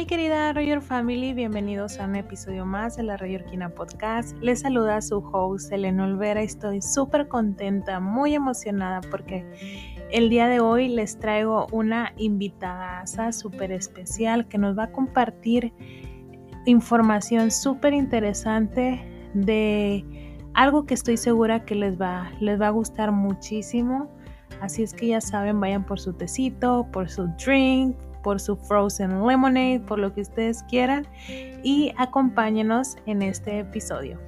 Mi querida Roger Family, bienvenidos a un episodio más de la Royorquina Podcast. Les saluda su host Elena Olvera. Estoy súper contenta, muy emocionada porque el día de hoy les traigo una invitada súper especial que nos va a compartir información súper interesante de algo que estoy segura que les va, les va a gustar muchísimo. Así es que ya saben, vayan por su tecito, por su drink, por su frozen lemonade, por lo que ustedes quieran y acompáñenos en este episodio.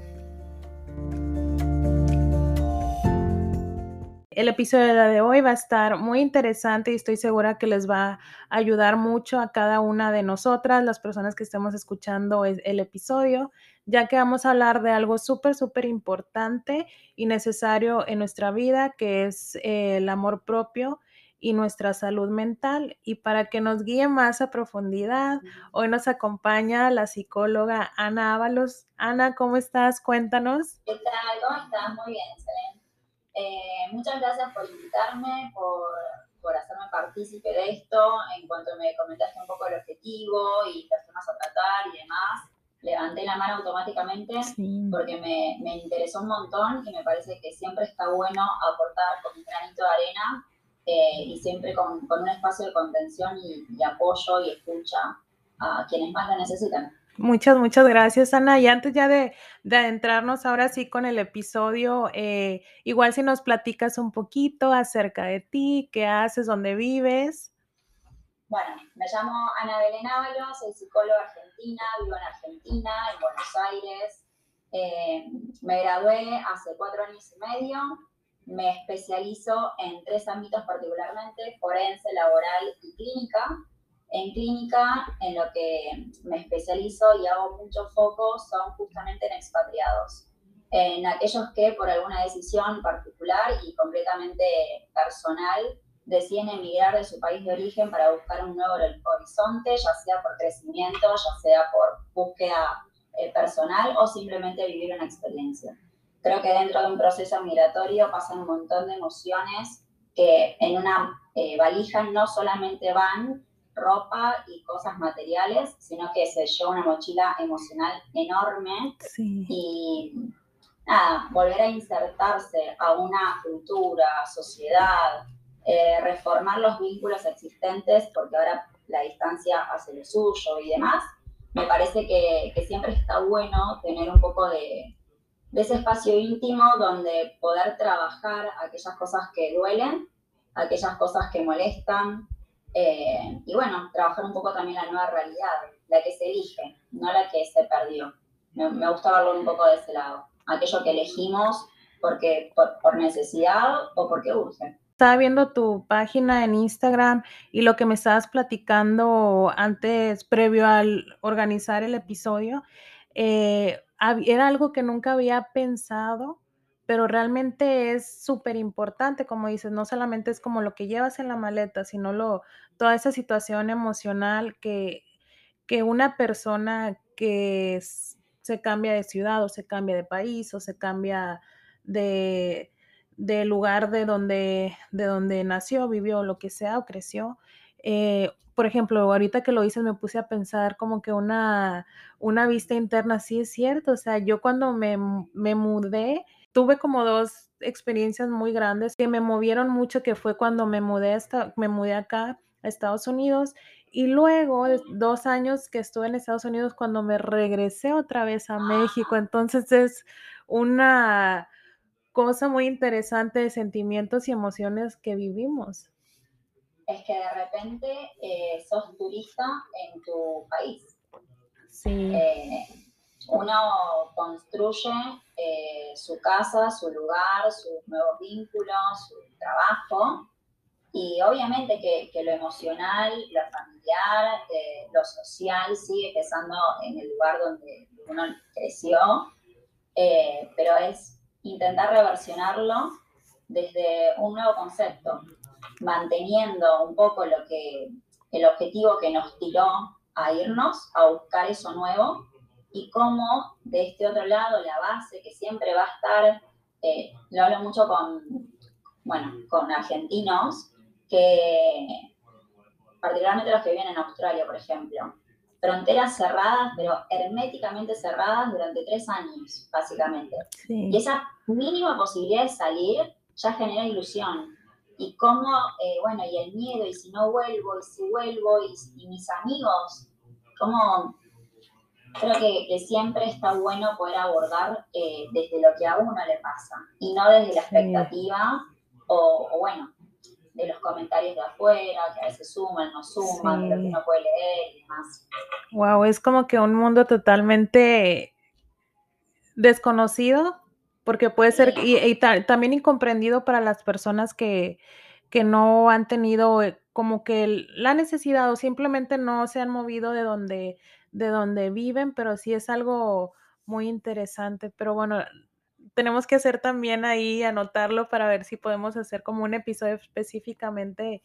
El episodio de hoy va a estar muy interesante y estoy segura que les va a ayudar mucho a cada una de nosotras, las personas que estemos escuchando el episodio, ya que vamos a hablar de algo súper, súper importante y necesario en nuestra vida, que es eh, el amor propio y nuestra salud mental. Y para que nos guíe más a profundidad, hoy nos acompaña la psicóloga Ana Ábalos. Ana, ¿cómo estás? Cuéntanos. ¿Qué tal? ¿Cómo estás? Muy bien, excelente. Eh, muchas gracias por invitarme, por, por hacerme partícipe de esto. En cuanto me comentaste un poco el objetivo y personas a tratar y demás, levanté la mano automáticamente porque me, me, interesó un montón y me parece que siempre está bueno aportar con un granito de arena eh, y siempre con, con, un espacio de contención y, apoyo y escucha a quienes más lo necesitan. Muchas, muchas gracias, Ana. Y antes ya de, de adentrarnos ahora sí con el episodio, eh, igual si nos platicas un poquito acerca de ti, qué haces, dónde vives. Bueno, me llamo Ana Belén Ábalos, soy psicóloga argentina, vivo en Argentina, en Buenos Aires. Eh, me gradué hace cuatro años y medio me especializo en tres ámbitos particularmente, forense, laboral y clínica. En clínica, en lo que me especializo y hago mucho foco son justamente en expatriados, en aquellos que por alguna decisión particular y completamente personal deciden emigrar de su país de origen para buscar un nuevo horizonte, ya sea por crecimiento, ya sea por búsqueda eh, personal o simplemente vivir una experiencia. Creo que dentro de un proceso migratorio pasan un montón de emociones que en una eh, valija no solamente van ropa y cosas materiales, sino que se lleva una mochila emocional enorme. Y nada, volver a insertarse a una cultura, sociedad, eh, reformar los vínculos existentes, porque ahora la distancia hace lo suyo y demás, me parece que siempre está bueno tener un poco de, de ese espacio íntimo donde poder trabajar aquellas cosas que duelen, aquellas cosas que molestan, eh, y bueno, trabajar un poco también la nueva realidad, la que se elige, no la que se perdió. Me, me gusta verlo un poco de ese lado, aquello que elegimos porque, por, necesidad o porque urge estaba viendo tu página en Instagram y lo que me estabas platicando antes, previo al organizar el episodio, eh, era algo que nunca había pensado, pero realmente es súper importante, como dices, no solamente es como lo que llevas en la maleta, sino lo, toda esa situación emocional que, que una persona que se cambia de ciudad o se cambia de país o se cambia de, de lugar de donde, de donde nació, vivió, lo que sea o creció, eh, por ejemplo, ahorita que lo dices, me puse a pensar como que una, una vista interna, sí es cierto, o sea, yo cuando me, me mudé, tuve como dos experiencias muy grandes que me movieron mucho, que fue cuando me mudé, hasta, me mudé acá a Estados Unidos y luego dos años que estuve en Estados Unidos cuando me regresé otra vez a México. Entonces es una cosa muy interesante de sentimientos y emociones que vivimos es que de repente eh, sos turista en tu país. Sí. Eh, uno construye eh, su casa, su lugar, sus nuevos vínculos, su trabajo. Y obviamente que, que lo emocional, lo familiar, lo social sigue pesando en el lugar donde uno creció, pero es intentar reversionarlo desde un nuevo concepto, manteniendo un poco lo que, el objetivo que nos tiró a irnos, a buscar eso nuevo, y cómo de este otro lado la base que siempre va a estar, eh, lo hablo mucho con, bueno, con argentinos, que particularmente los que viven en Australia, por ejemplo, fronteras cerradas, pero herméticamente cerradas durante tres años, básicamente. Y esa mínima posibilidad de salir ya genera ilusión. Y cómo, eh, bueno, y el miedo, y si no vuelvo, y si vuelvo, y, mis amigos, cómo creo que, siempre está bueno poder abordar eh, desde lo que a uno le pasa y no desde la expectativa o, bueno, de los comentarios de afuera, que a veces suman, no suman, lo que uno puede leer y demás. Wow, es como que un mundo totalmente desconocido, porque puede ser, y, también incomprendido para las personas que, que no han tenido eh, como que la necesidad o simplemente no se han movido de donde, de donde viven, pero sí es algo muy interesante. Pero bueno, tenemos que hacer también ahí, anotarlo para ver si podemos hacer como un episodio específicamente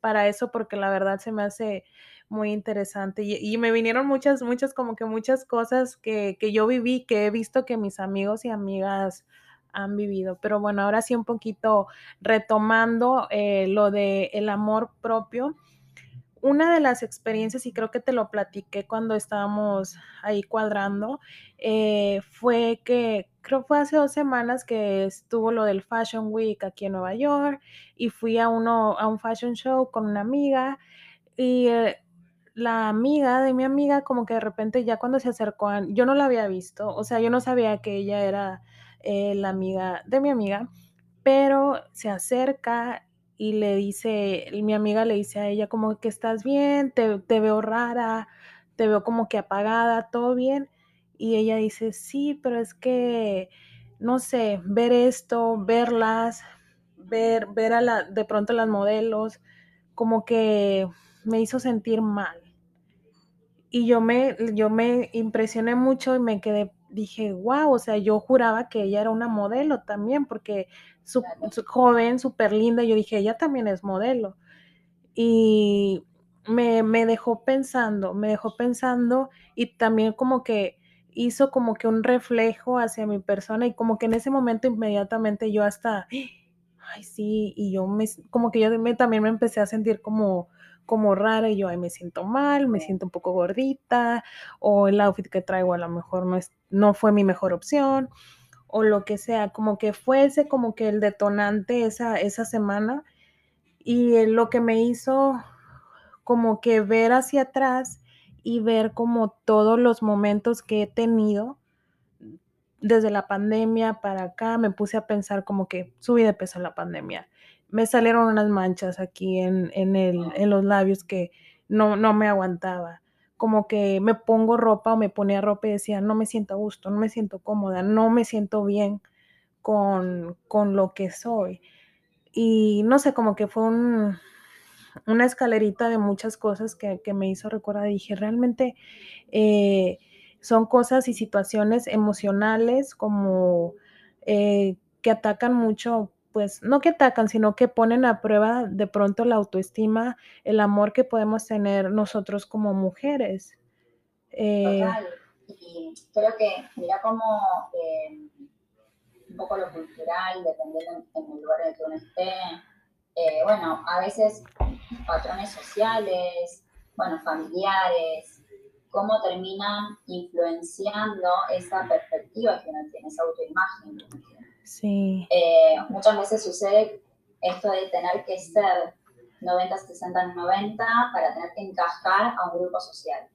para eso, porque la verdad se me hace muy interesante. Y, me vinieron muchas, muchas, como que muchas cosas que, que, yo viví, que he visto que mis amigos y amigas han vivido. Pero bueno, ahora sí un poquito retomando eh, lo de el amor propio una de las experiencias, y creo que te lo platiqué cuando estábamos ahí cuadrando, eh, fue que creo fue hace dos semanas que estuvo lo del Fashion Week aquí en Nueva York y fui a uno a un fashion show con una amiga y eh, la amiga de mi amiga como que de repente ya cuando se acercó a, yo no la había visto, o sea, yo no sabía que ella era eh, la amiga de mi amiga, pero se acerca y le dice, mi amiga le dice a ella como que estás bien, te, te, veo rara, te veo como que apagada, todo bien. Y ella dice, sí, pero es que, no sé, ver esto, verlas, ver, ver a la, de pronto las modelos, como que me hizo sentir mal. Y yo me, yo me impresioné mucho y me quedé, dije, wow, o sea, yo juraba que ella era una modelo también, porque su, joven, súper linda. Yo dije, ella también es modelo. Y me, me, dejó pensando, me dejó pensando y también como que hizo como que un reflejo hacia mi persona y como que en ese momento inmediatamente yo hasta, ay sí, y yo me, como que yo también me empecé a sentir como, como rara y yo, ay, me siento mal, me siento un poco gordita o el outfit que traigo a lo mejor no, es, no fue mi mejor opción o lo que sea, como que fuese como que el detonante esa, esa semana y lo que me hizo como que ver hacia atrás y ver como todos los momentos que he tenido desde la pandemia para acá, me puse a pensar como que subí de peso en la pandemia. Me salieron unas manchas aquí en, en, el, en los labios que no, no me aguantaba como que me pongo ropa o me ponía ropa y decía, no me siento a gusto, no me siento cómoda, no me siento bien con, lo que soy. Y no sé, como que fue una escalerita de muchas cosas que, me hizo recordar. Dije, realmente eh, son cosas y situaciones emocionales como eh, que atacan mucho pues no que atacan, sino que ponen a prueba de pronto la autoestima, el amor que podemos tener nosotros como mujeres. Eh, Total. Y creo que, mira cómo eh, un poco lo cultural, dependiendo en, el lugar en el que uno esté, eh, bueno, a veces patrones sociales, bueno, familiares, cómo terminan influenciando esa perspectiva que uno tiene, esa autoimagen. Sí. Eh, muchas veces sucede esto de tener que ser 90, 60, 90 para tener que encajar a un grupo social.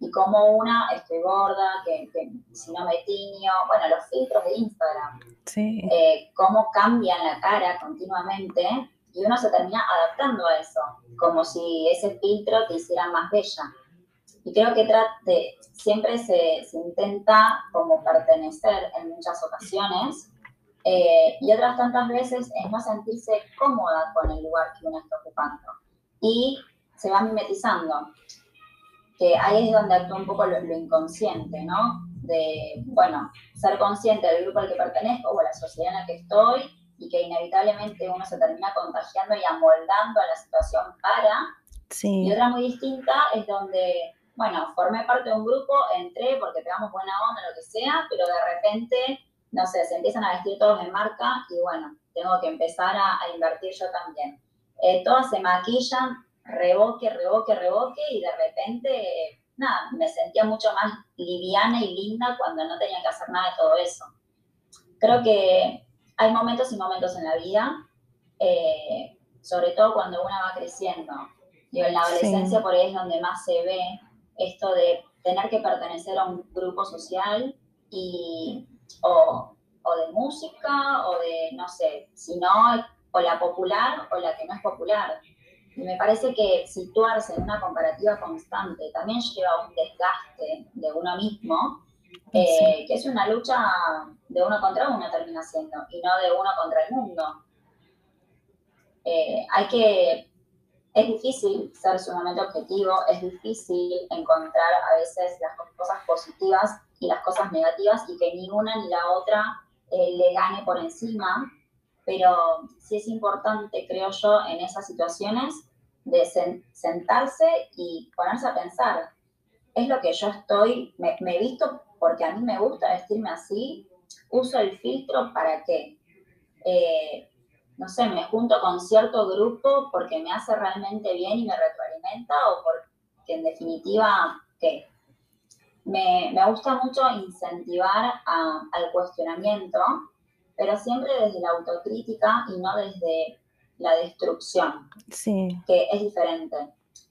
Y como una, estoy gorda, que, si no me tiño, bueno, los filtros de Instagram, sí. eh, cómo cambian la cara continuamente y uno se termina adaptando a eso, como si ese filtro te hiciera más bella. Y creo que trate, siempre se, se intenta como pertenecer en muchas ocasiones eh, y otras tantas veces es no sentirse cómoda con el lugar que uno está ocupando. Y se va mimetizando, que ahí es donde actúa un poco lo, inconsciente, ¿no? De, bueno, ser consciente del grupo al que pertenezco o la sociedad en la que estoy y que inevitablemente uno se termina contagiando y amoldando a la situación para. Sí. Y otra muy distinta es donde, bueno, formé parte de un grupo, entré porque pegamos buena onda, lo que sea, pero de repente no sé, se empiezan a vestir todos de marca y bueno, tengo que empezar a, invertir yo también. Eh, todas se maquillan, reboque, reboque, reboque y de repente nada, me sentía mucho más liviana y linda cuando no tenía que hacer nada de todo eso. Creo que hay momentos y momentos en la vida, eh, sobre todo cuando uno va creciendo. y en la adolescencia por ahí es donde más se ve esto de tener que pertenecer a un grupo social y, o, o de música o de, no sé, si no, o la popular o la que no es popular. Y me parece que situarse en una comparativa constante también lleva a un desgaste de uno mismo, eh, que es una lucha de uno contra uno termina siendo, y no de uno contra el mundo. Eh, hay que, es difícil ser sumamente objetivo, es difícil encontrar a veces las cosas positivas y las cosas negativas y que ni una ni la otra eh, le gane por encima, pero sí es importante, creo yo, en esas situaciones de sentarse y ponerse a pensar, es lo que yo estoy, me, he visto porque a mí me gusta vestirme así, uso el filtro para qué, eh, no sé, me junto con cierto grupo porque me hace realmente bien y me retroalimenta o porque en definitiva, ¿qué? Me, gusta mucho incentivar al cuestionamiento, pero siempre desde la autocrítica y no desde la destrucción, sí. que es diferente.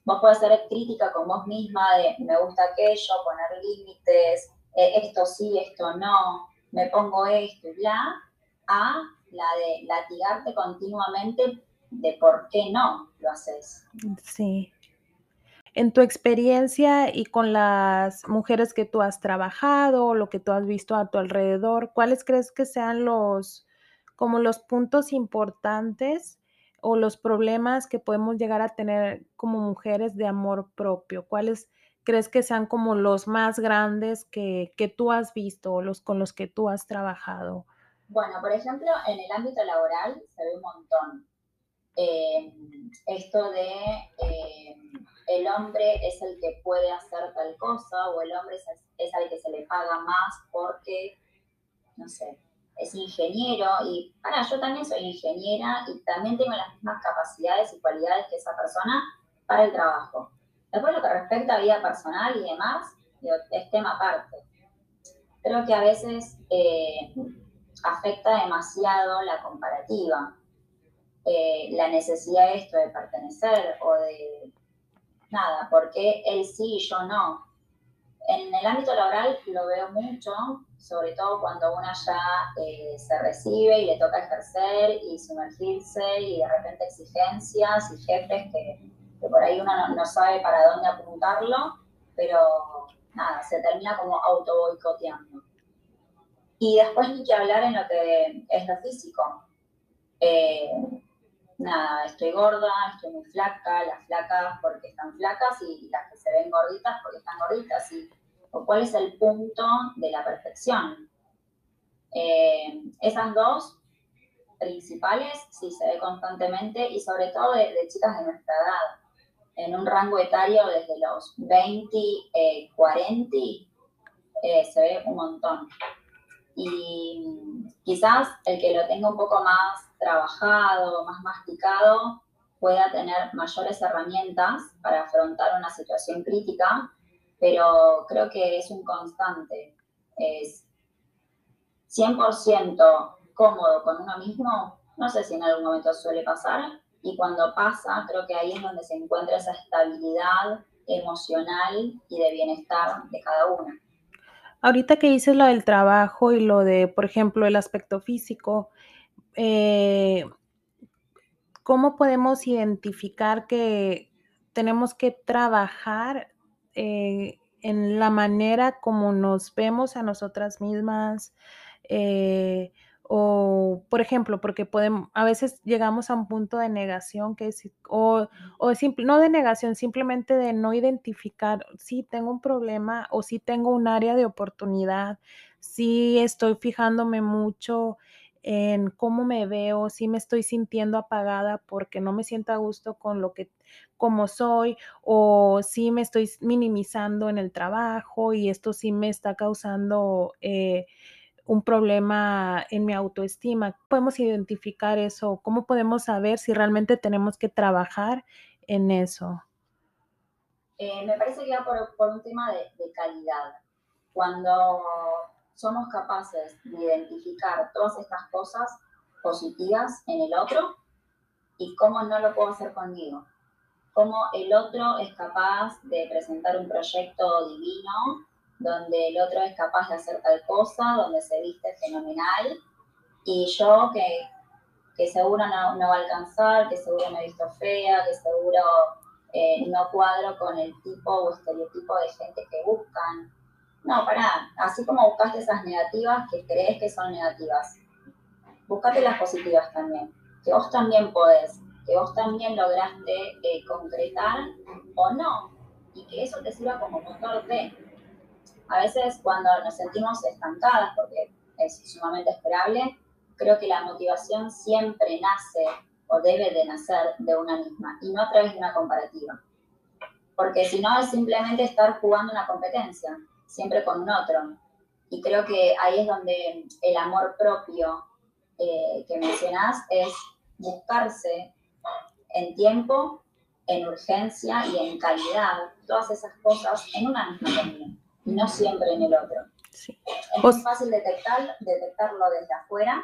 Vos podés ser crítica con vos misma de me gusta aquello, poner límites, eh, esto sí, esto no, me pongo esto y bla, a la de latigarte continuamente de por qué no lo haces. Sí. En tu experiencia y con las mujeres que tú has trabajado, lo que tú has visto a tu alrededor, ¿cuáles crees que sean los como los puntos importantes o los problemas que podemos llegar a tener como mujeres de amor propio? ¿Cuáles crees que sean como los más grandes que, que tú has visto o los con los que tú has trabajado? Bueno, por ejemplo, en el ámbito laboral se ve un montón. Eh, esto de eh, el hombre es el que puede hacer tal cosa o el hombre es, es el que se le paga más porque, no sé, es ingeniero y, para, yo también soy ingeniera y también tengo las mismas capacidades y cualidades que esa persona para el trabajo. Después lo que respecta a vida personal y demás, es tema aparte. Creo que a veces eh, afecta demasiado la comparativa, la necesidad de esto de pertenecer o de nada, porque él sí y yo no. En el ámbito laboral lo veo mucho, sobre todo cuando una ya eh, se recibe y le toca ejercer y sumergirse y de repente exigencias y jefes que, por ahí uno no, sabe para dónde apuntarlo, pero nada, se termina como auto boicoteando. Y después ni que hablar en lo que es lo físico. Eh, nada, estoy gorda, estoy muy flaca, las flacas porque están flacas y las que se ven gorditas porque están gorditas. Y o cuál es el punto de la perfección. Eh, esas dos principales sí se ve constantemente y sobre todo de, chicas de nuestra edad, en un rango etario desde los 20, 40, eh, eh, se ve un montón. Y quizás el que lo tenga un poco más trabajado, más masticado, pueda tener mayores herramientas para afrontar una situación crítica pero creo que es un constante. Es 100% cómodo con uno mismo, no sé si en algún momento suele pasar, y cuando pasa, creo que ahí es donde se encuentra esa estabilidad emocional y de bienestar de cada uno. Ahorita que dices lo del trabajo y lo de, por ejemplo, el aspecto físico, eh, ¿cómo podemos identificar que tenemos que trabajar eh, en la manera como nos vemos a nosotras mismas. Eh, o, por ejemplo, porque podemos, a veces llegamos a un punto de negación que o, o simple, no de negación, simplemente de no identificar si tengo un problema o si tengo un área de oportunidad, si estoy fijándome mucho en cómo me veo, si me estoy sintiendo apagada porque no me siento a gusto con lo que como soy o si me estoy minimizando en el trabajo y esto sí me está causando eh, un problema en mi autoestima. ¿Podemos identificar eso? ¿Cómo podemos saber si realmente tenemos que trabajar en eso? Eh, me parece que por, un tema de, de calidad. Cuando somos capaces de identificar todas estas cosas positivas en el otro y cómo no lo puedo hacer conmigo. Cómo el otro es capaz de presentar un proyecto divino, donde el otro es capaz de hacer tal cosa, donde se viste fenomenal, y yo que, que seguro no, va a alcanzar, que seguro me he visto fea, que seguro eh, no cuadro con el tipo o estereotipo de gente que buscan. No, para así como buscaste esas negativas que crees que son negativas, buscate las positivas también, que vos también podés, que vos también lograste eh, concretar o no, y que eso te sirva como motor de. A veces cuando nos sentimos estancadas, porque es sumamente esperable, creo que la motivación siempre nace o debe de nacer de una misma y no a través de una comparativa. Porque si no es simplemente estar jugando una competencia, siempre con un otro. Y creo que ahí es donde el amor propio eh, que mencionás es buscarse en tiempo, en urgencia y en calidad, todas esas cosas en una misma comida y no siempre en el otro. Es muy fácil detectar, detectarlo desde afuera,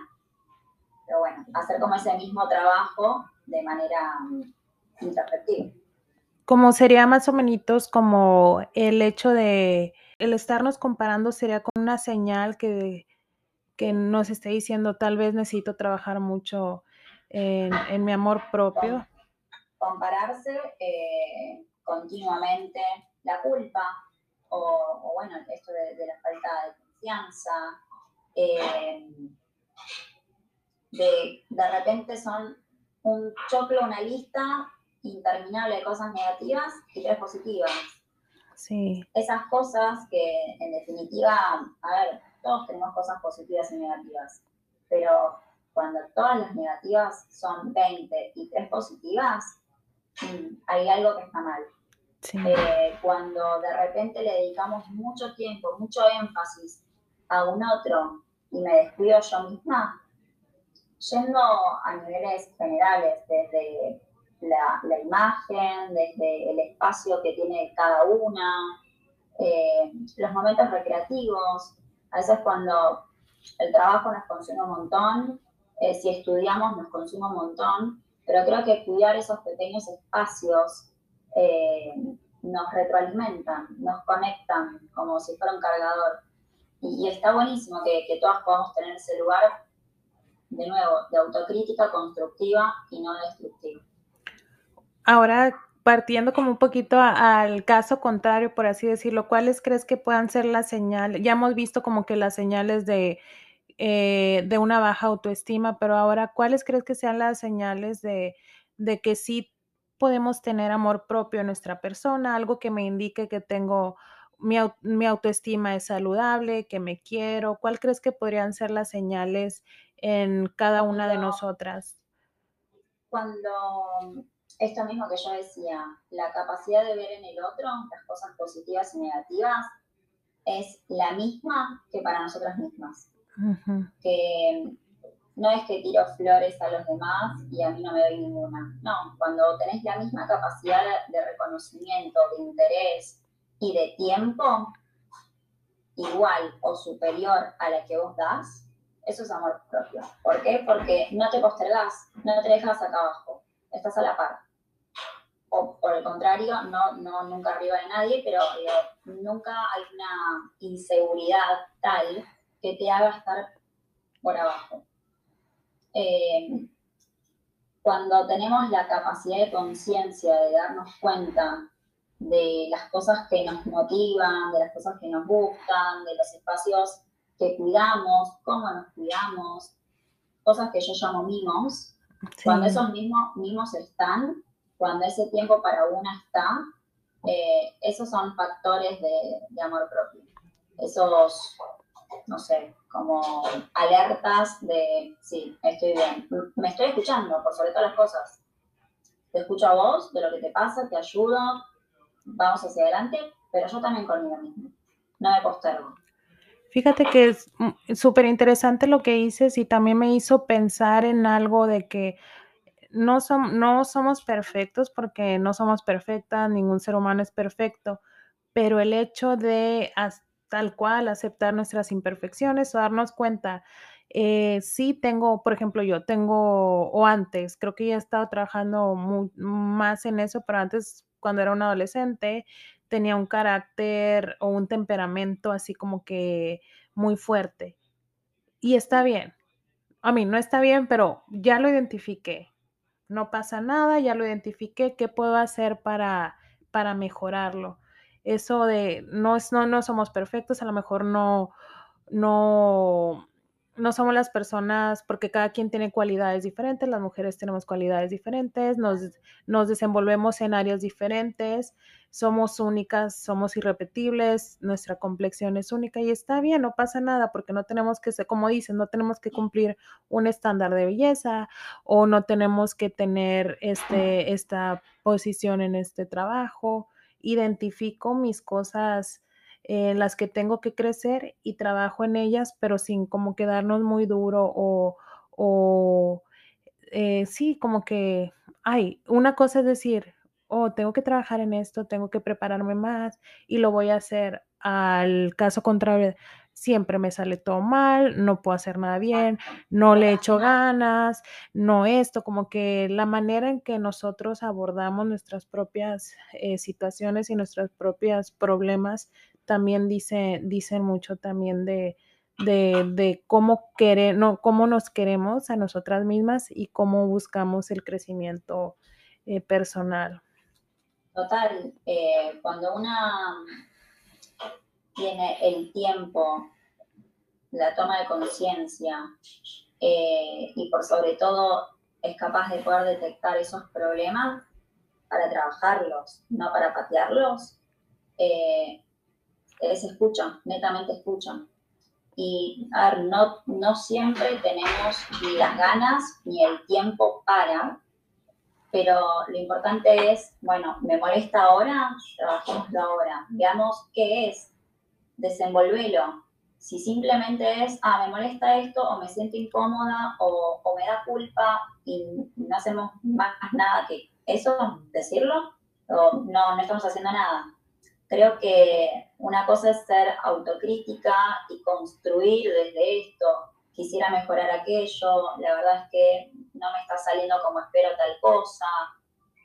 pero bueno, hacer como ese mismo trabajo de manera introspectiva. Como sería más o menos como el hecho de el estarnos comparando sería como una señal que que nos esté diciendo tal vez necesito trabajar mucho en, mi amor propio. Compararse eh, continuamente la culpa o, bueno, esto de, la falta de confianza, eh, de, de repente son un choclo, una lista interminable de cosas negativas y tres positivas. Sí. Esas cosas que en definitiva, a ver, todos tenemos cosas positivas y negativas, pero cuando todas las negativas son 20 y 3 positivas, mm, hay algo que está mal. Eh, cuando de repente le dedicamos mucho tiempo, mucho énfasis a un otro y me descuido yo misma, yendo a niveles generales, desde la, imagen, desde el espacio que tiene cada una, eh, los momentos recreativos, a veces cuando el trabajo nos consume un montón, eh, si estudiamos nos consume un montón, pero creo que cuidar esos pequeños espacios eh, nos retroalimentan, nos conectan como si fuera un cargador. Y, está buenísimo que, que todas podamos tener ese lugar, de nuevo, de autocrítica constructiva y no destructiva. Ahora partiendo como un poquito al caso contrario, por así decirlo, ¿cuáles crees que puedan ser las señales? Ya hemos visto como que las señales de, eh, de una baja autoestima, pero ahora, ¿cuáles crees que sean las señales de, de que sí podemos tener amor propio en nuestra persona? Algo que me indique que tengo mi, mi, autoestima es saludable, que me quiero. ¿Cuál crees que podrían ser las señales en cada una de nosotras? Cuando esto mismo que yo decía, la capacidad de ver en el otro las cosas positivas y negativas es la misma que para nosotras mismas. Que no es que tiro flores a los demás y a mí no me doy ninguna. No, cuando tenés la misma capacidad de reconocimiento, de interés y de tiempo, igual o superior a la que vos das, eso es amor propio. ¿Por qué? Porque no te postergás, no te dejas acá abajo, estás a la par o por el contrario, no, no nunca arriba de nadie, pero nunca hay una inseguridad tal que te haga estar por abajo. Eh, cuando tenemos la capacidad de conciencia de darnos cuenta de las cosas que nos motivan, de las cosas que nos gustan, de los espacios que cuidamos, cómo nos cuidamos, cosas que yo llamo mimos, cuando esos mismos mimos están, cuando ese tiempo para una está, eh, esos son factores de, amor propio. Esos, no sé, como alertas de, sí, estoy bien. Me estoy escuchando, por sobre todas las cosas. Te escucho a vos, de lo que te pasa, te ayudo, vamos hacia adelante, pero yo también conmigo mismo. No me postergo. Fíjate que es súper interesante lo que dices y también me hizo pensar en algo de que no, no somos perfectos porque no somos perfectas, ningún ser humano es perfecto, pero el hecho de tal cual aceptar nuestras imperfecciones o darnos cuenta, eh, sí tengo, por ejemplo, yo tengo, o antes, creo que ya he estado trabajando más en eso, pero antes, cuando era un adolescente, tenía un carácter o un temperamento así como que muy fuerte. Y está bien. A mí no está bien, pero ya lo identifiqué. No pasa nada, ya lo identifiqué. ¿Qué puedo hacer para, para mejorarlo? Eso de no, no, no somos perfectos, a lo mejor no, no, no somos las personas, porque cada quien tiene cualidades diferentes, las mujeres tenemos cualidades diferentes, nos, nos desenvolvemos en áreas diferentes, somos únicas, somos irrepetibles, nuestra complexión es única y está bien, no pasa nada, porque no tenemos que ser, como dicen, no tenemos que cumplir un estándar de belleza o no tenemos que tener este, esta posición en este trabajo. Identifico mis cosas en las que tengo que crecer y trabajo en ellas, pero sin como quedarnos muy duro o, o eh, sí, como que, ay, una cosa es decir, oh, tengo que trabajar en esto, tengo que prepararme más y lo voy a hacer al caso contrario. Siempre me sale todo mal, no puedo hacer nada bien, no le echo ganas, no esto, como que la manera en que nosotros abordamos nuestras propias eh, situaciones y nuestros propios problemas también dice, dicen mucho también de, de, cómo, querer, no, cómo nos queremos a nosotras mismas y cómo buscamos el crecimiento eh, personal. Total, eh, cuando una tiene el tiempo, la toma de conciencia eh, y por sobre todo es capaz de poder detectar esos problemas para trabajarlos, no para patearlos, es escucha, netamente escucha. Y a ver, no siempre tenemos ni las ganas ni el tiempo para, pero lo importante es, bueno, me molesta ahora, trabajémoslo ahora, veamos qué es, desenvolvelo. Si simplemente es, ah, me molesta esto, o me siento incómoda, o, o me da culpa, y no hacemos más nada que eso, decirlo, o no, no estamos haciendo nada Creo que una cosa es ser autocrítica y construir desde esto. Quisiera mejorar aquello, la verdad es que no me está saliendo como espero tal cosa.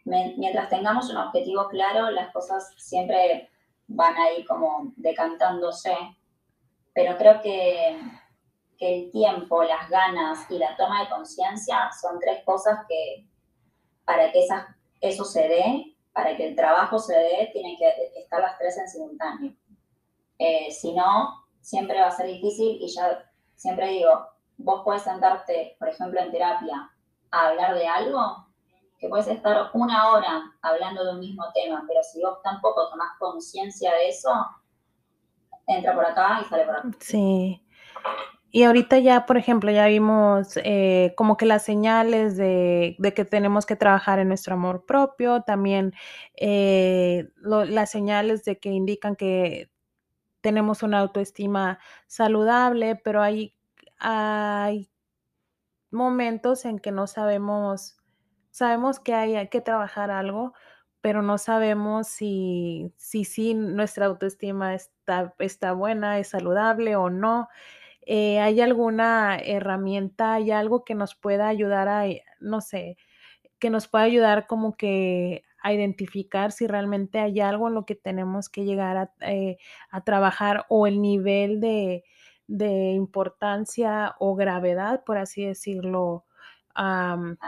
mientras tengamos un objetivo claro, las cosas siempre van ahí como decantándose. Pero creo que, que el tiempo, las ganas y la toma de conciencia son tres cosas que para que esas, eso se dé, para que el trabajo se dé, tienen que estar las tres en simultáneo. Eh, si no, siempre va a ser difícil y ya siempre digo, vos puedes sentarte, por ejemplo, en terapia a hablar de algo, que puedes estar una hora hablando de un mismo tema, pero si vos tampoco tomás conciencia de eso, entra por acá y sale por acá. Sí. Y ahorita ya, por ejemplo, ya vimos eh, como que las señales de, que tenemos que trabajar en nuestro amor propio, también eh, las señales de que indican que tenemos una autoestima saludable, pero hay, hay momentos en que no sabemos, sabemos que hay, que trabajar algo, pero no sabemos si, si, si nuestra autoestima está, está buena, es saludable o no. Eh, ¿hay alguna herramienta, hay algo que nos pueda ayudar a, no sé, que nos pueda ayudar como que a identificar si realmente hay algo en lo que tenemos que llegar a, eh, trabajar o el nivel de, importancia o gravedad, por así decirlo,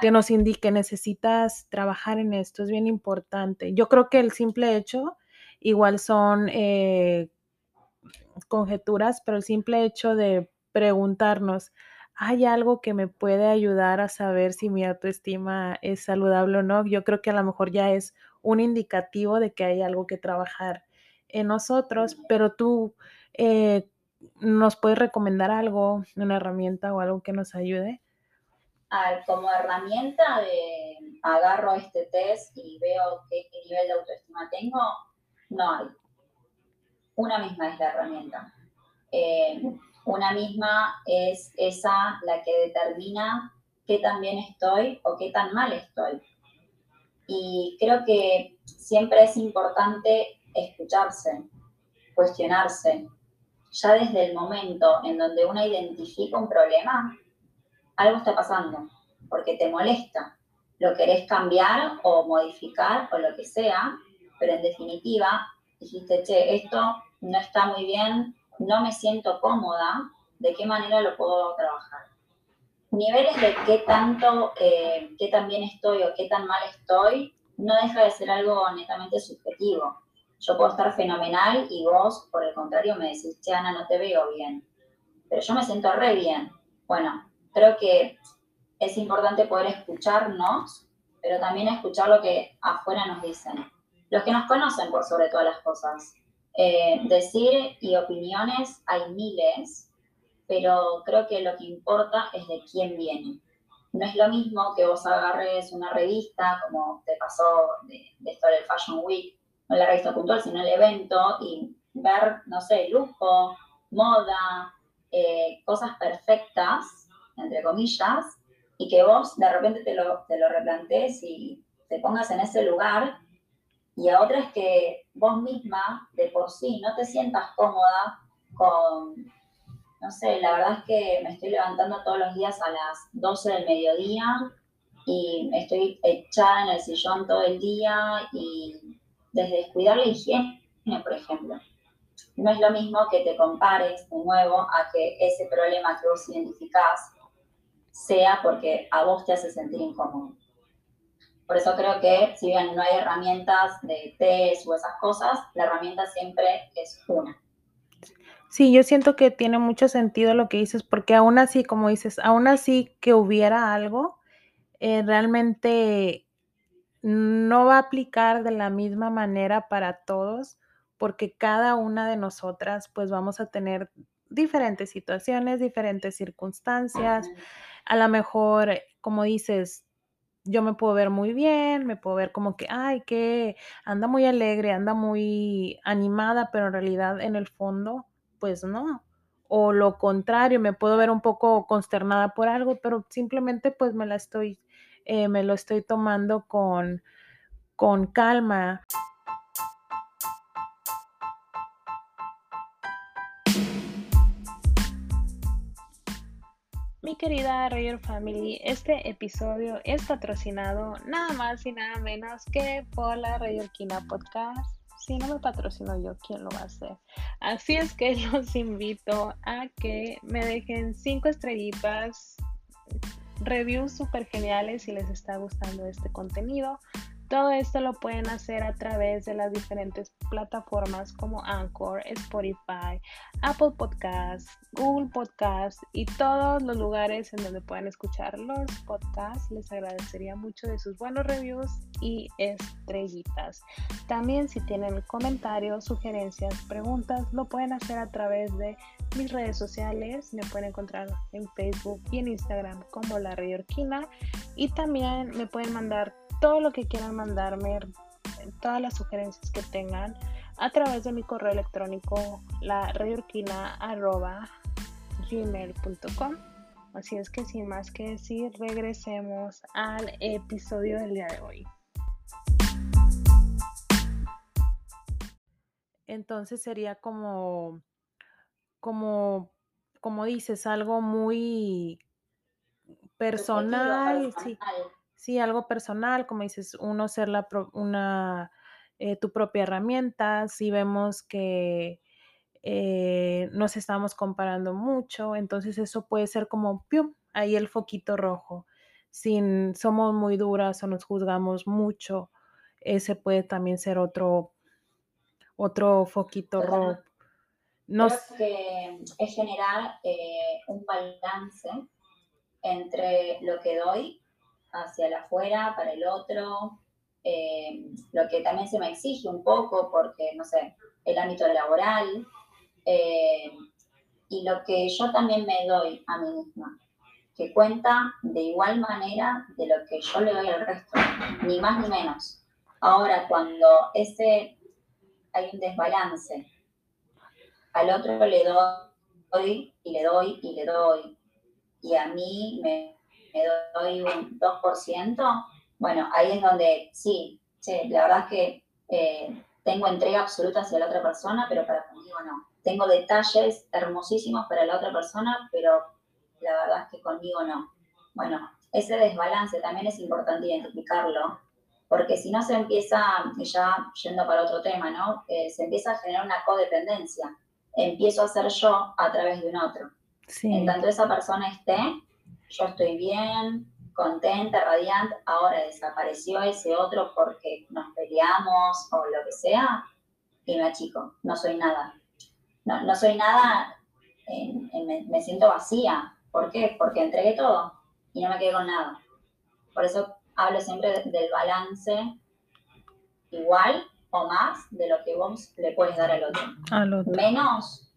que nos indique necesitas trabajar en esto, es bien importante. Yo creo que el simple hecho, igual son conjeturas, pero el simple hecho de preguntarnos, ¿hay algo que me puede ayudar a saber si mi autoestima es saludable o no? Yo creo que a lo mejor ya es un indicativo de que hay algo que trabajar en nosotros, pero tú eh, nos puedes recomendar algo, una herramienta o algo que nos ayude. como herramienta de agarro este test y veo qué nivel de autoestima tengo, no hay una misma es la herramienta. Eh, una misma es esa la que determina qué tan bien estoy o qué tan mal estoy. Y creo que siempre es importante escucharse, cuestionarse. Ya desde el momento en donde uno identifica un problema, algo está pasando, porque te molesta. Lo querés cambiar o modificar o lo que sea, pero en definitiva dijiste, che, esto no está muy bien, no me siento cómoda, ¿de qué manera lo puedo trabajar? Niveles de qué tanto, eh, qué tan bien estoy o qué tan mal estoy, no deja de ser algo netamente subjetivo. Yo puedo estar fenomenal y vos, por el contrario, me decís, che, Ana, no te veo bien. Pero yo me siento re bien. Bueno, creo que es importante poder escucharnos, pero también escuchar lo que afuera nos dicen. Los que nos conocen por sobre todas las cosas. Eh, decir y opiniones hay miles, pero creo que lo que importa es de quién viene. No es lo mismo que vos agarres una revista, como te pasó de, esto del Fashion Week, no la revista puntual, sino el evento, y ver, no sé, lujo, moda, eh, cosas perfectas, entre comillas, y que vos de repente te lo, te lo replantees y te pongas en ese lugar y a otras que vos misma de por sí no te sientas cómoda con, no sé, la verdad es que me estoy levantando todos los días a las 12 del mediodía y estoy echada en el sillón todo el día y desde descuidar la higiene, por ejemplo. No es lo mismo que te compares de nuevo a que ese problema que vos identificás sea porque a vos te hace sentir incómodo. Por eso creo que si bien no hay herramientas de test o esas cosas, la herramienta siempre es una. Sí, yo siento que tiene mucho sentido lo que dices, porque aún así, como dices, aún así que hubiera algo, eh, realmente no va a aplicar de la misma manera para todos, porque cada una de nosotras pues vamos a tener diferentes situaciones, diferentes circunstancias. A lo mejor, como dices, yo me puedo ver muy bien, me puedo ver como que, ay, que anda muy alegre, anda muy animada, pero en realidad en el fondo, pues no. O lo contrario, me puedo ver un poco consternada por algo, pero simplemente pues me la estoy, eh, me lo estoy tomando con, con calma. Mi querida Roger Family, este episodio es patrocinado nada más y nada menos que por la Kina Podcast. Si no me patrocino yo, ¿quién lo va a hacer? Así es que los invito a que me dejen cinco estrellitas, reviews súper geniales si les está gustando este contenido. Todo esto lo pueden hacer a través de las diferentes plataformas como Anchor, Spotify, Apple Podcasts, Google Podcasts y todos los lugares en donde puedan escuchar los podcasts. Les agradecería mucho de sus buenos reviews y estrellitas. También si tienen comentarios, sugerencias, preguntas, lo pueden hacer a través de mis redes sociales. Me pueden encontrar en Facebook y en Instagram como La Orquina y también me pueden mandar todo lo que quieran mandarme, todas las sugerencias que tengan a través de mi correo electrónico la gmail.com Así es que sin más que decir, regresemos al episodio del día de hoy. Entonces sería como, como, como dices, algo muy personal. Sí sí, algo personal, como dices, uno ser la una, eh, tu propia herramienta, si vemos que eh, nos estamos comparando mucho, entonces eso puede ser como, ¡pium! ahí el foquito rojo. Si somos muy duras o nos juzgamos mucho, ese puede también ser otro, otro foquito rojo. No Creo que es generar eh, un balance entre lo que doy hacia el afuera, para el otro, eh, lo que también se me exige un poco porque, no sé, el ámbito laboral, eh, y lo que yo también me doy a mí misma, que cuenta de igual manera de lo que yo le doy al resto, ni más ni menos. Ahora, cuando ese hay un desbalance, al otro le doy y le doy y le doy, y a mí me me doy un 2%, bueno, ahí es donde sí, la verdad es que eh, tengo entrega absoluta hacia la otra persona, pero para conmigo no. Tengo detalles hermosísimos para la otra persona, pero la verdad es que conmigo no. Bueno, ese desbalance también es importante identificarlo, porque si no se empieza, ya yendo para otro tema, ¿no? Eh, se empieza a generar una codependencia. Empiezo a ser yo a través de un otro. En tanto esa persona esté, yo estoy bien, contenta, radiante, ahora desapareció ese otro porque nos peleamos o lo que sea, y me achico, no soy nada. No, no soy nada, me, siento vacía. ¿Por qué? Porque entregué todo y no me quedé con nada. Por eso hablo siempre del balance igual o más de lo que vos le puedes dar al otro. Al otro. Menos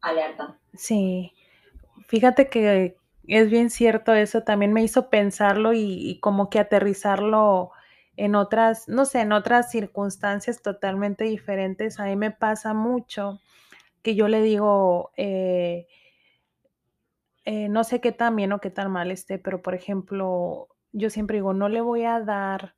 alerta. Sí. Fíjate que es bien cierto eso, también me hizo pensarlo y, como que aterrizarlo en otras, no sé, en otras circunstancias totalmente diferentes. A mí me pasa mucho que yo le digo, eh, eh, no sé qué tan bien o qué tan mal esté, pero por ejemplo, yo siempre digo, no le voy a dar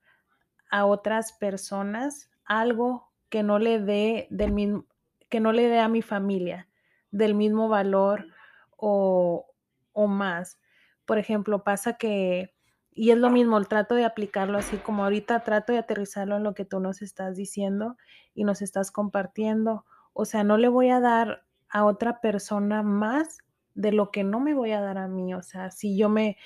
a otras personas algo que no le dé del mismo, que no le dé a mi familia del mismo valor o, o más. Por ejemplo, pasa que, y es lo mismo, el trato de aplicarlo así como ahorita trato de aterrizarlo en lo que tú nos estás diciendo y nos estás compartiendo. O sea, no le voy a dar a otra persona más de lo que no me voy a dar a mí. O sea, si yo me,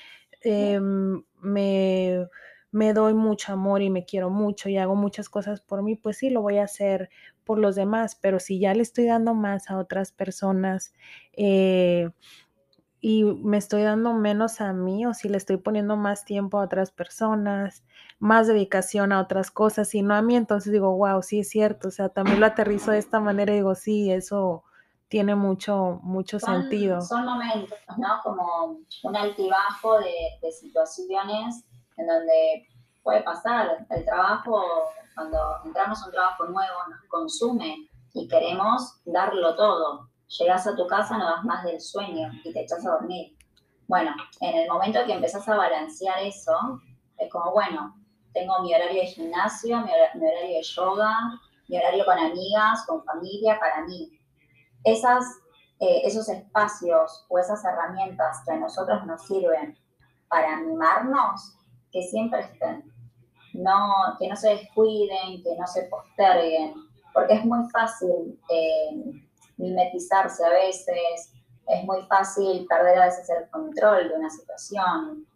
em, me, me doy mucho amor y me quiero mucho y hago muchas cosas por mí, pues sí, lo voy a hacer por los demás. Pero si ya le estoy dando más a otras personas, eh, y me estoy dando menos a mí o si le estoy poniendo más tiempo a otras personas, más dedicación a otras cosas y no a mí, entonces digo, wow, sí es cierto, o sea, también lo aterrizo de esta manera y digo, sí, eso tiene mucho, mucho sentido. Son momentos, ¿no? Como un altibajo de, de situaciones en donde puede pasar el trabajo, cuando entramos a un trabajo nuevo, nos consume y queremos darlo todo llegas a tu casa, no das más del sueño y te echas a dormir. Bueno, en el momento que empezás a balancear eso, es como, bueno, tengo mi horario de gimnasio, mi, horario de yoga, mi horario con amigas, con familia, para mí. Esas, eh, esos espacios o esas herramientas que a nosotros nos sirven para animarnos, que siempre estén. No, que no se descuiden, que no se posterguen, porque es muy fácil eh, mimetizarse a veces, es muy fácil perder a veces el control de una situación.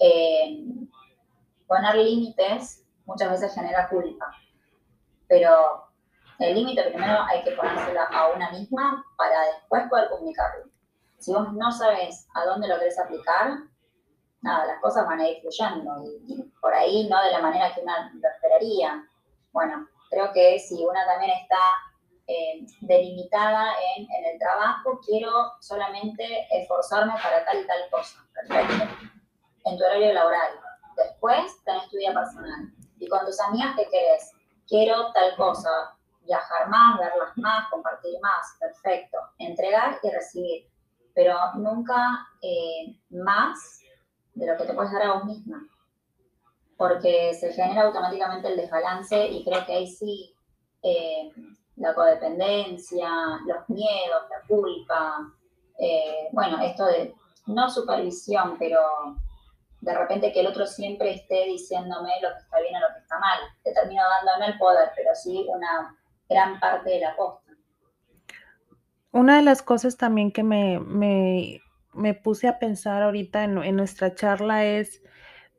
Eh, poner límites muchas veces genera culpa, pero el límite primero hay que ponérselo a una misma para después poder comunicarlo. Si vos no sabes a dónde lo querés aplicar, nada, las cosas van a ir fluyendo y, por ahí no de la manera que una lo esperaría. Bueno, creo que si una también está eh, delimitada en, el trabajo, quiero solamente esforzarme para tal y tal cosa. Perfecto. En tu horario laboral. Después tenés tu vida personal. Y con tus amigas, ¿qué querés? Quiero tal cosa. Viajar más, verlas más, compartir más. Perfecto. Entregar y recibir. Pero nunca eh, más de lo que te puedes dar a vos misma. Porque se genera automáticamente el desbalance y creo que ahí sí eh, la codependencia, los miedos, la culpa, eh, bueno, esto de no supervisión, pero de repente que el otro siempre esté diciéndome lo que está bien o lo que está mal. Te termino dándome el poder, pero sí una gran parte de la costa. Una de las cosas también que me, me, puse a pensar ahorita en, nuestra charla es,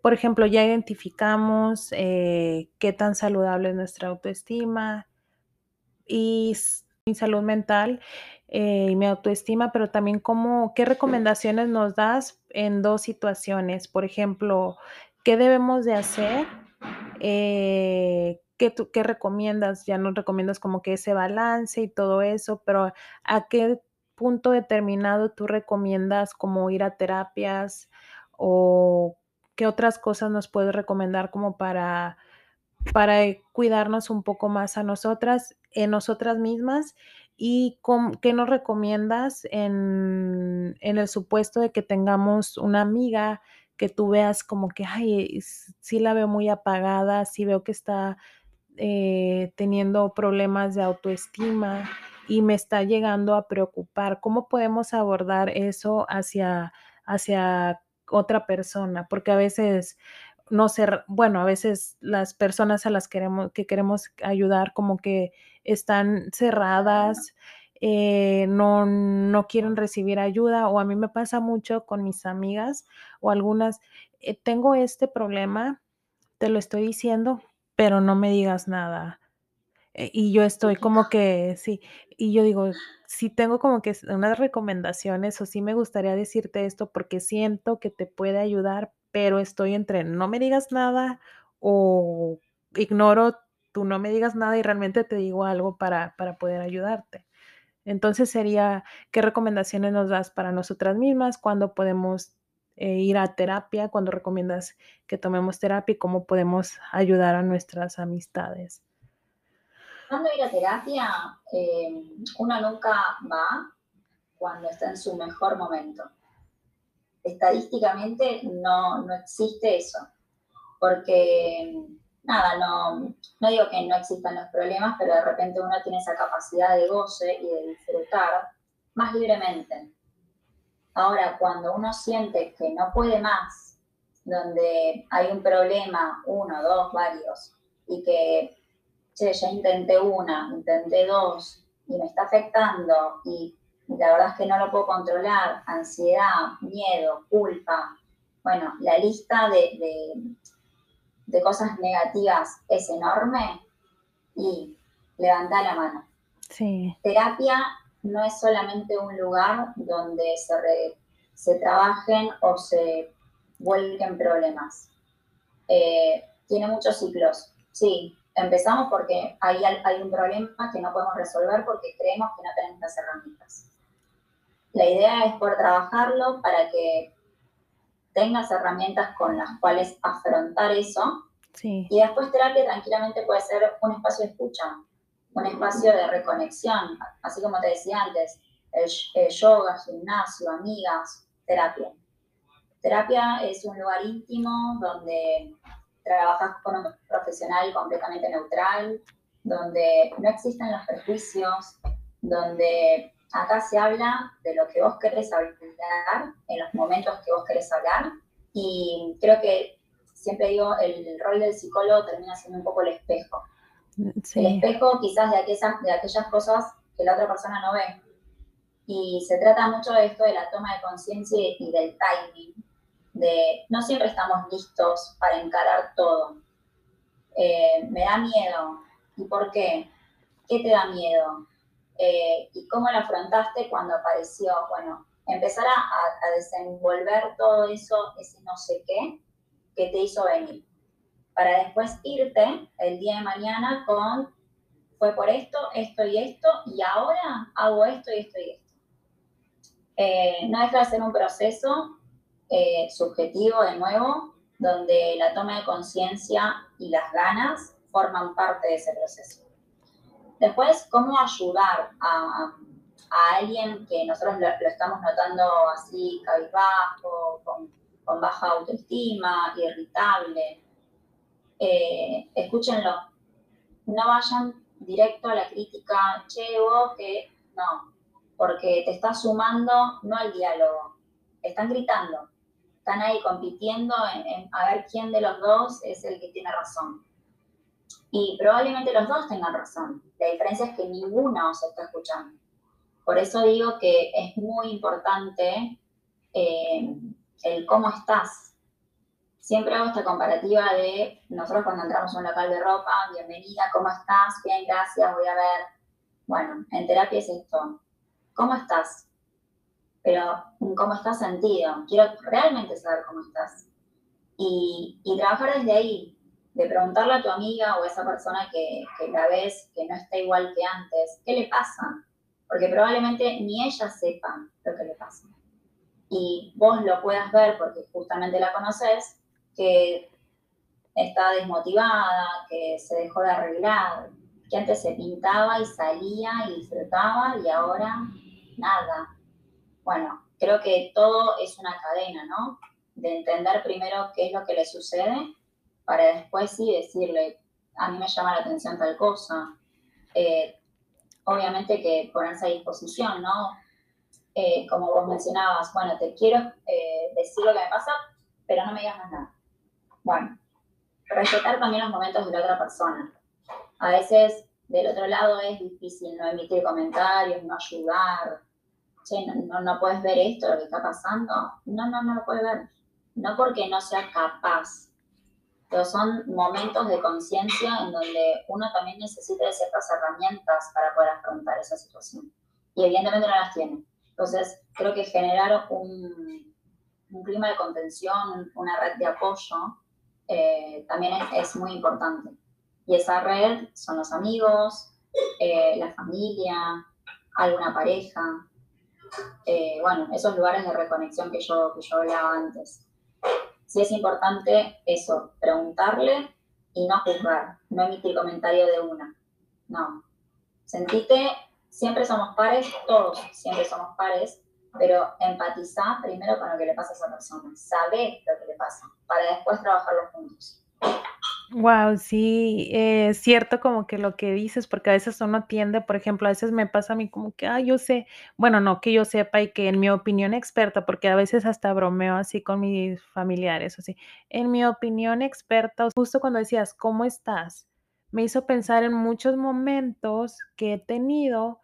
por ejemplo, ya identificamos eh, qué tan saludable es nuestra autoestima, y mi salud mental eh, y mi autoestima, pero también cómo, qué recomendaciones nos das en dos situaciones. Por ejemplo, ¿qué debemos de hacer? Eh, ¿qué, ¿Qué recomiendas? Ya nos recomiendas como que ese balance y todo eso, pero ¿a qué punto determinado tú recomiendas como ir a terapias o qué otras cosas nos puedes recomendar como para para cuidarnos un poco más a nosotras, en nosotras mismas ¿Y qué nos recomiendas en, en, el supuesto de que tengamos una amiga que tú veas como que, ay, sí la veo muy apagada, sí veo que está eh, teniendo problemas de autoestima y me está llegando a preocupar? ¿Cómo podemos abordar eso hacia, hacia otra persona? Porque a veces no ser, bueno, a veces las personas a las queremos, que queremos ayudar como que están cerradas, eh, no, no quieren recibir ayuda o a mí me pasa mucho con mis amigas o algunas, eh, tengo este problema, te lo estoy diciendo, pero no me digas nada. Eh, y yo estoy como que, sí, y yo digo, sí tengo como que unas recomendaciones o sí me gustaría decirte esto porque siento que te puede ayudar, pero estoy entre no me digas nada o ignoro tú no me digas nada y realmente te digo algo para, para poder ayudarte. Entonces sería, ¿qué recomendaciones nos das para nosotras mismas? ¿Cuándo podemos eh, ir a terapia? ¿Cuándo recomiendas que tomemos terapia? ¿Y cómo podemos ayudar a nuestras amistades? Cuando ir a terapia, eh, uno nunca va cuando está en su mejor momento estadísticamente no, no existe eso, porque nada, no, no digo que no existan los problemas, pero de repente uno tiene esa capacidad de goce y de disfrutar más libremente. Ahora, cuando uno siente que no puede más, donde hay un problema, uno, dos, varios, y que, ya intenté una, intenté dos, y me está afectando, y la verdad es que no lo puedo controlar, ansiedad, miedo, culpa. Bueno, la lista de, de, cosas negativas es enorme y levanta la mano. Sí. Terapia no es solamente un lugar donde se, se trabajen o se vuelquen problemas. Eh, tiene muchos ciclos. Sí, empezamos porque hay, hay un problema que no podemos resolver porque creemos que no tenemos las herramientas. La idea es poder trabajarlo para que tengas herramientas con las cuales afrontar eso. Sí. Y después terapia tranquilamente puede ser un espacio de escucha, un espacio de reconexión, así como te decía antes, el, yoga, gimnasio, amigas, terapia. Terapia es un lugar íntimo donde trabajas con un profesional completamente neutral, donde no existen los prejuicios, donde Acá se habla de lo que vos querés hablar, en los momentos que vos querés hablar, y creo que siempre digo, el rol del psicólogo termina siendo un poco el espejo. El espejo quizás de aquellas, de aquellas cosas que la otra persona no ve. Y se trata mucho de esto de la toma de conciencia y del timing, de no siempre estamos listos para encarar todo. Eh, me da miedo. ¿Y por qué? ¿Qué te da miedo? Eh, y cómo lo afrontaste cuando apareció, bueno, empezar a, desenvolver todo eso, ese no sé qué, que te hizo venir, para después irte el día de mañana con, fue por esto, esto y esto, y ahora hago esto y esto y esto. Eh, no deja de ser un proceso eh, subjetivo de nuevo, donde la toma de conciencia y las ganas forman parte de ese proceso. Después, cómo ayudar a, alguien que nosotros lo, estamos notando así, cabizbajo, con, con baja autoestima, irritable. Eh, escúchenlo. No vayan directo a la crítica, che, vos que no, porque te está sumando no al diálogo, están gritando, están ahí compitiendo en, a ver quién de los dos es el que tiene razón. Y probablemente los dos tengan razón. La diferencia es que ninguno se está escuchando. Por eso digo que es muy importante eh, el cómo estás. Siempre hago esta comparativa de nosotros cuando entramos a un local de ropa, bienvenida, ¿cómo estás? Bien, gracias, voy a ver. Bueno, en terapia es esto. ¿Cómo estás? Pero ¿cómo estás sentido? Quiero realmente saber cómo estás. Y, y trabajar desde ahí, de preguntarle a tu amiga o a esa persona que, la ves, que no está igual que antes, ¿qué le pasa? Porque probablemente ni ella sepa lo que le pasa. Y vos lo puedas ver porque justamente la conoces, que está desmotivada, que se dejó de arreglar, que que antes se pintaba y salía y disfrutaba y ahora nada. Bueno, creo que todo es una cadena, ¿no? De entender primero qué es lo que le sucede para después sí decirle, a mí me llama la atención tal cosa. Eh, obviamente que ponerse a disposición, ¿no? Eh, como vos mencionabas, bueno, te quiero eh, decir lo que me pasa, pero no me digas más nada. Bueno, respetar también los momentos de la otra persona. A veces del otro lado es difícil no emitir comentarios, no ayudar. Che, no, no, puedes ver esto, lo que está pasando. No, no, no lo puedes ver. No porque no sea capaz, pero son momentos de conciencia en donde uno también necesita de ciertas herramientas para poder afrontar esa situación. Y evidentemente no las tiene. Entonces, creo que generar un, un clima de contención, una red de apoyo, eh, también es, muy importante. Y esa red son los amigos, eh, la familia, alguna pareja, eh, bueno, esos lugares de reconexión que yo, que yo hablaba antes. Sí es importante eso, preguntarle y no juzgar, no emitir comentario de una. No. Sentite, siempre somos pares, todos siempre somos pares, pero empatizar primero con lo que le pasa a esa persona, saber lo que le pasa, para después trabajarlo juntos. Wow, sí, es cierto como que lo que dices, porque a veces uno tiende, por ejemplo, a veces me pasa a mí como que, ah, yo sé, bueno, no que yo sepa y que en mi opinión experta, porque a veces hasta bromeo así con mis familiares, así, en mi opinión experta, justo cuando decías, ¿cómo estás? Me hizo pensar en muchos momentos que he tenido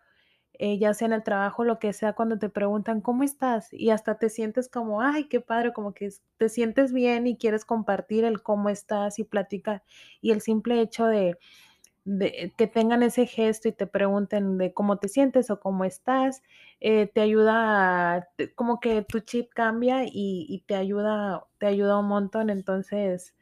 eh, ya sea en el trabajo, lo que sea, cuando te preguntan, ¿cómo estás? Y hasta te sientes como, ay, qué padre, como que te sientes bien y quieres compartir el cómo estás y platicar. Y el simple hecho de, que tengan ese gesto y te pregunten de cómo te sientes o cómo estás, eh, te ayuda, como que tu chip cambia y, te ayuda, te ayuda un montón. Entonces,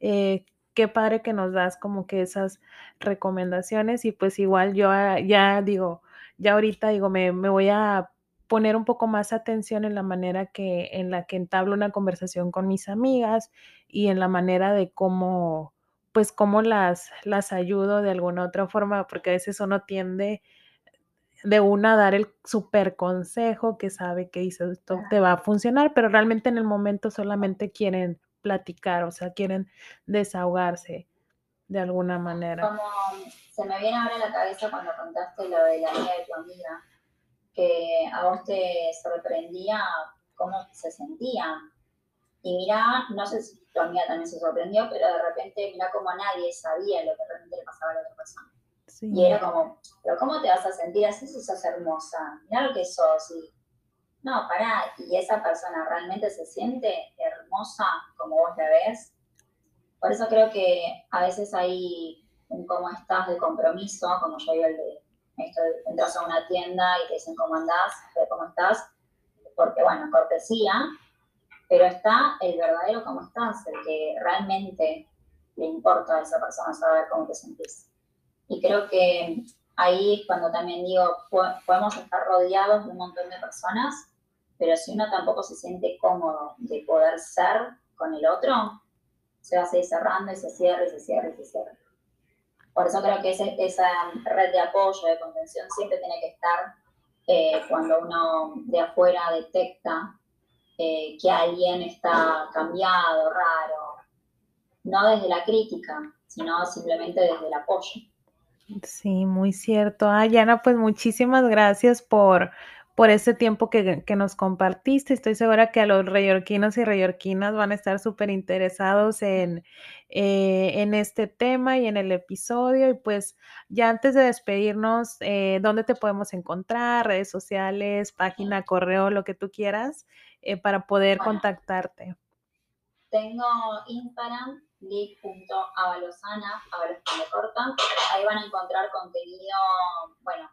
eh, qué padre que nos das como que esas recomendaciones y pues igual yo ah, ya digo, ya ahorita digo, me, voy a poner un poco más atención en la manera que en la que entablo una conversación con mis amigas y en la manera de cómo pues cómo las las ayudo de alguna otra forma porque a veces uno tiende de una a dar el super consejo que sabe que dice esto te va a funcionar pero realmente en el momento solamente quieren platicar o sea quieren desahogarse de alguna manera se me viene ahora a la cabeza cuando contaste lo de la amiga de tu amiga, que a vos te sorprendía cómo se sentía. Y mira, no sé si tu amiga también se sorprendió, pero de repente mira como nadie sabía lo que realmente le pasaba a la otra persona. Y era como, pero ¿cómo te vas a sentir así si sos hermosa? Mira lo que sos. Y, no, pará, y esa persona realmente se siente hermosa como vos la ves. Por eso creo que a veces hay un cómo estás de compromiso, como yo digo, el de entras a una tienda y te dicen cómo andás, cómo estás, porque bueno, cortesía, pero está el verdadero cómo estás, el que realmente le importa a esa persona saber cómo te sentís. Y creo que ahí cuando también digo, podemos estar rodeados de un montón de personas, pero si uno tampoco se siente cómodo de poder ser con el otro, se va a seguir cerrando y se cierra y se cierra y se cierra. Por eso creo que esa red de apoyo, de contención, siempre tiene que estar eh, cuando uno de afuera detecta eh, que alguien está cambiado, raro, no desde la crítica, sino simplemente desde el apoyo. Sí, muy cierto. Ah, Yana, pues muchísimas gracias por, por ese tiempo que, nos compartiste. Estoy segura que a los reyorquinos y reyorquinas van a estar súper interesados en, eh, en este tema y en el episodio. Y pues ya antes de despedirnos, eh, ¿dónde te podemos encontrar? Redes sociales, página, correo, lo que tú quieras, eh, para poder contactarte. Tengo Instagram, lic.avalosana, avalos corta. Ahí van a encontrar contenido, bueno,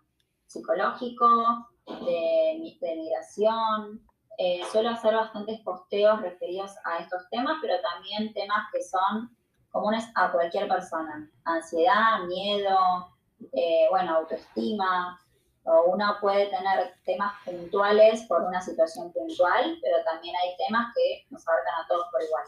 psicológico, de, migración. Eh, suelo hacer bastantes posteos referidos a estos temas, pero también temas que son comunes a cualquier persona. Ansiedad, miedo, eh, bueno, autoestima. O uno puede tener temas puntuales por una situación puntual, pero también hay temas que nos abarcan a todos por igual.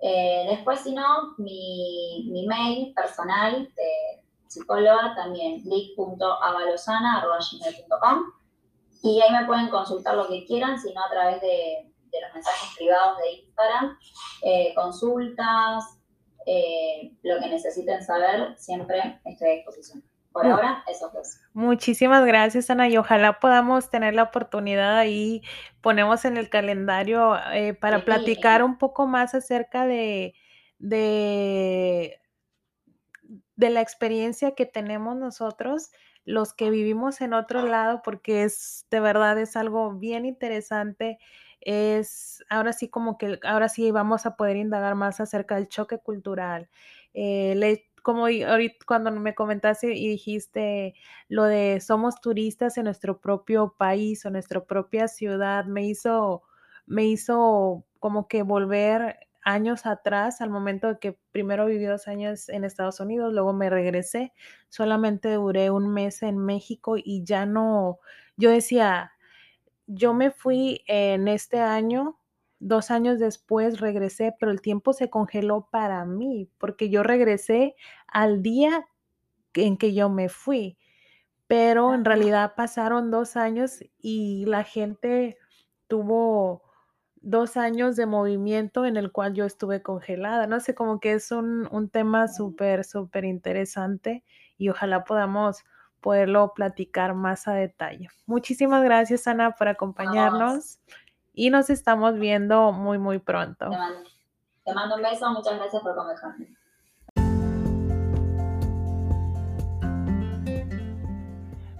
Eh, después, si no, mi, mi mail personal de, psicóloga, también lic.avalosana.com y ahí me pueden consultar lo que quieran, sino a través de, los mensajes privados de Instagram, eh, consultas, eh, lo que necesiten saber, siempre estoy a disposición. Por ahora, eso dos. Muchísimas gracias, Ana, y ojalá podamos tener la oportunidad ahí, ponemos en el calendario eh, para platicar un poco más acerca de, de, de la experiencia que tenemos nosotros los que vivimos en otro lado, porque es de verdad es algo bien interesante. Es ahora sí como que ahora sí vamos a poder indagar más acerca del choque cultural. Eh, como ahorita cuando me comentaste y dijiste lo de somos turistas en nuestro propio país o nuestra propia ciudad, me hizo, me hizo como que volver años atrás, al momento de que primero viví dos años en Estados Unidos, luego me regresé, solamente duré un mes en México y ya no, yo decía, yo me fui en este año, dos años después regresé, pero el tiempo se congeló para mí, porque yo regresé al día en que yo me fui, pero en realidad pasaron dos años y la gente tuvo dos años de movimiento en el cual yo estuve congelada. No sé, como que es un, un tema súper, súper interesante y ojalá podamos poderlo platicar más a detalle. Muchísimas gracias, Ana, por acompañarnos y nos estamos viendo muy, muy pronto. Te mando, te mando un beso, muchas gracias por conversar.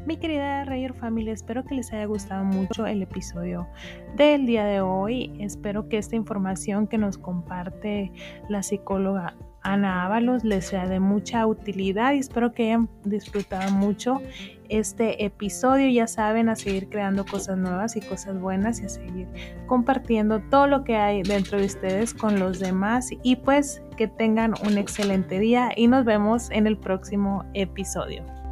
Mi querida Rayer Family, espero que les haya gustado mucho el episodio del día de hoy. Espero que esta información que nos comparte la psicóloga Ana Ábalos les sea de mucha utilidad y espero que hayan disfrutado mucho este episodio. Ya saben, a seguir creando cosas nuevas y cosas buenas y a seguir compartiendo todo lo que hay dentro de ustedes con los demás y pues que tengan un excelente día y nos vemos en el próximo episodio.